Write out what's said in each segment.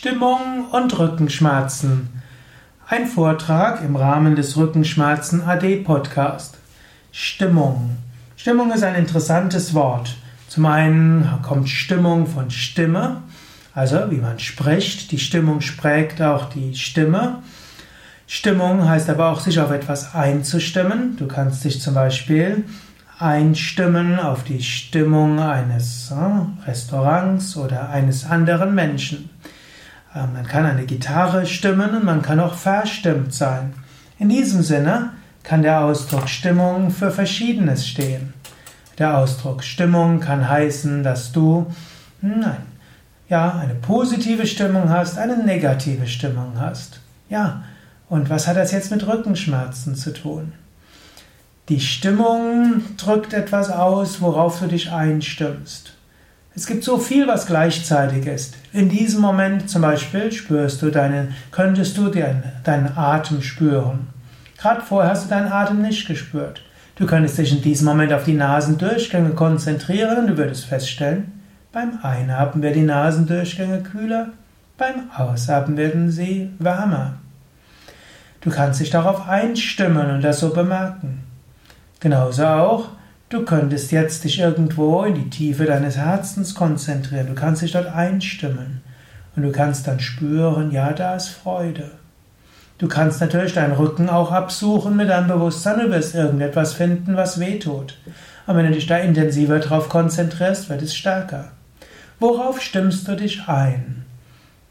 Stimmung und Rückenschmerzen. Ein Vortrag im Rahmen des Rückenschmerzen AD Podcast. Stimmung. Stimmung ist ein interessantes Wort. Zum einen kommt Stimmung von Stimme, also wie man spricht. Die Stimmung prägt auch die Stimme. Stimmung heißt aber auch, sich auf etwas einzustimmen. Du kannst dich zum Beispiel einstimmen auf die Stimmung eines äh, Restaurants oder eines anderen Menschen. Äh, man kann eine Gitarre stimmen und man kann auch verstimmt sein. In diesem Sinne kann der Ausdruck Stimmung für Verschiedenes stehen. Der Ausdruck Stimmung kann heißen, dass du nein, ja, eine positive Stimmung hast, eine negative Stimmung hast. Ja, und was hat das jetzt mit Rückenschmerzen zu tun? Die Stimmung drückt etwas aus, worauf du dich einstimmst. Es gibt so viel, was gleichzeitig ist. In diesem Moment zum Beispiel spürst du deinen, könntest du deinen, deinen Atem spüren. Gerade vorher hast du deinen Atem nicht gespürt. Du könntest dich in diesem Moment auf die Nasendurchgänge konzentrieren und du würdest feststellen, beim Einatmen werden die Nasendurchgänge kühler, beim Ausatmen werden sie wärmer. Du kannst dich darauf einstimmen und das so bemerken. Genauso auch, Du könntest jetzt dich irgendwo in die Tiefe deines Herzens konzentrieren. Du kannst dich dort einstimmen. Und du kannst dann spüren, ja, da ist Freude. Du kannst natürlich deinen Rücken auch absuchen mit deinem Bewusstsein. Du wirst irgendetwas finden, was weh tut. Und wenn du dich da intensiver darauf konzentrierst, wird es stärker. Worauf stimmst du dich ein?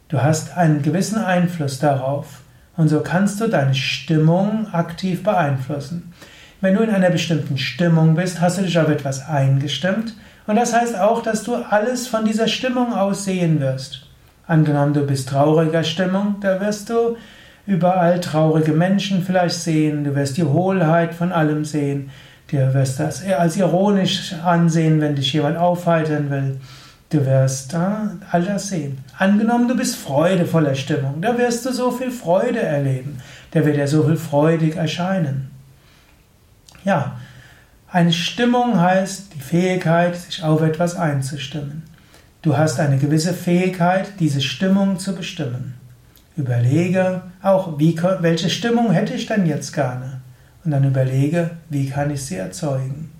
Du hast einen gewissen Einfluss darauf. Und so kannst du deine Stimmung aktiv beeinflussen. Wenn du in einer bestimmten Stimmung bist, hast du dich auf etwas eingestimmt und das heißt auch, dass du alles von dieser Stimmung aus sehen wirst. Angenommen, du bist trauriger Stimmung, da wirst du überall traurige Menschen vielleicht sehen, du wirst die Hohlheit von allem sehen, du wirst das als ironisch ansehen, wenn dich jemand aufheitern will. Du wirst äh, all das sehen. Angenommen, du bist freudevoller Stimmung, da wirst du so viel Freude erleben, da wird dir so viel freudig erscheinen. Ja, eine Stimmung heißt die Fähigkeit, sich auf etwas einzustimmen. Du hast eine gewisse Fähigkeit, diese Stimmung zu bestimmen. Überlege auch, wie, welche Stimmung hätte ich denn jetzt gerne? Und dann überlege, wie kann ich sie erzeugen?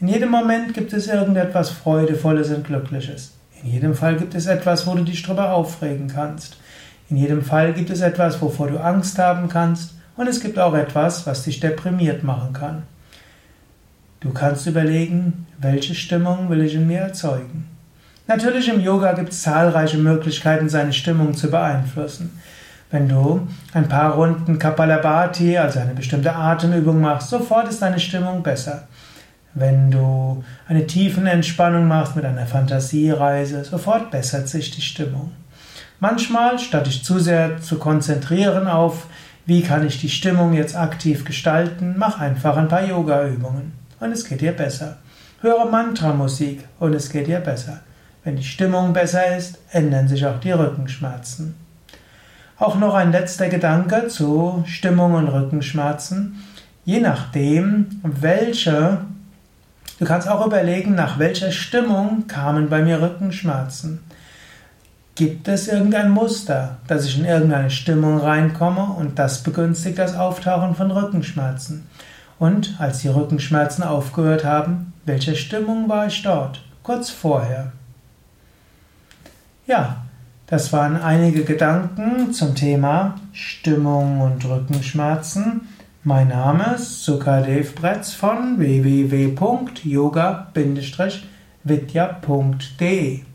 In jedem Moment gibt es irgendetwas Freudevolles und Glückliches. In jedem Fall gibt es etwas, wo du dich darüber aufregen kannst. In jedem Fall gibt es etwas, wovor du Angst haben kannst. Und es gibt auch etwas, was dich deprimiert machen kann. Du kannst überlegen, welche Stimmung will ich in mir erzeugen. Natürlich im Yoga gibt es zahlreiche Möglichkeiten, seine Stimmung zu beeinflussen. Wenn du ein paar Runden Kapalabhati, also eine bestimmte Atemübung machst, sofort ist deine Stimmung besser. Wenn du eine tiefen Entspannung machst mit einer Fantasiereise, sofort bessert sich die Stimmung. Manchmal, statt dich zu sehr zu konzentrieren auf, wie kann ich die Stimmung jetzt aktiv gestalten, mach einfach ein paar Yoga-Übungen und es geht dir besser. Höre Mantramusik und es geht dir besser. Wenn die Stimmung besser ist, ändern sich auch die Rückenschmerzen. Auch noch ein letzter Gedanke zu Stimmung und Rückenschmerzen. Je nachdem, welche, du kannst auch überlegen, nach welcher Stimmung kamen bei mir Rückenschmerzen. Gibt es irgendein Muster, dass ich in irgendeine Stimmung reinkomme und das begünstigt das Auftauchen von Rückenschmerzen? Und als die Rückenschmerzen aufgehört haben, welche Stimmung war ich dort? Kurz vorher. Ja, das waren einige Gedanken zum Thema Stimmung und Rückenschmerzen. Mein Name ist Sukadev Bretz von www.yoga-vidya.de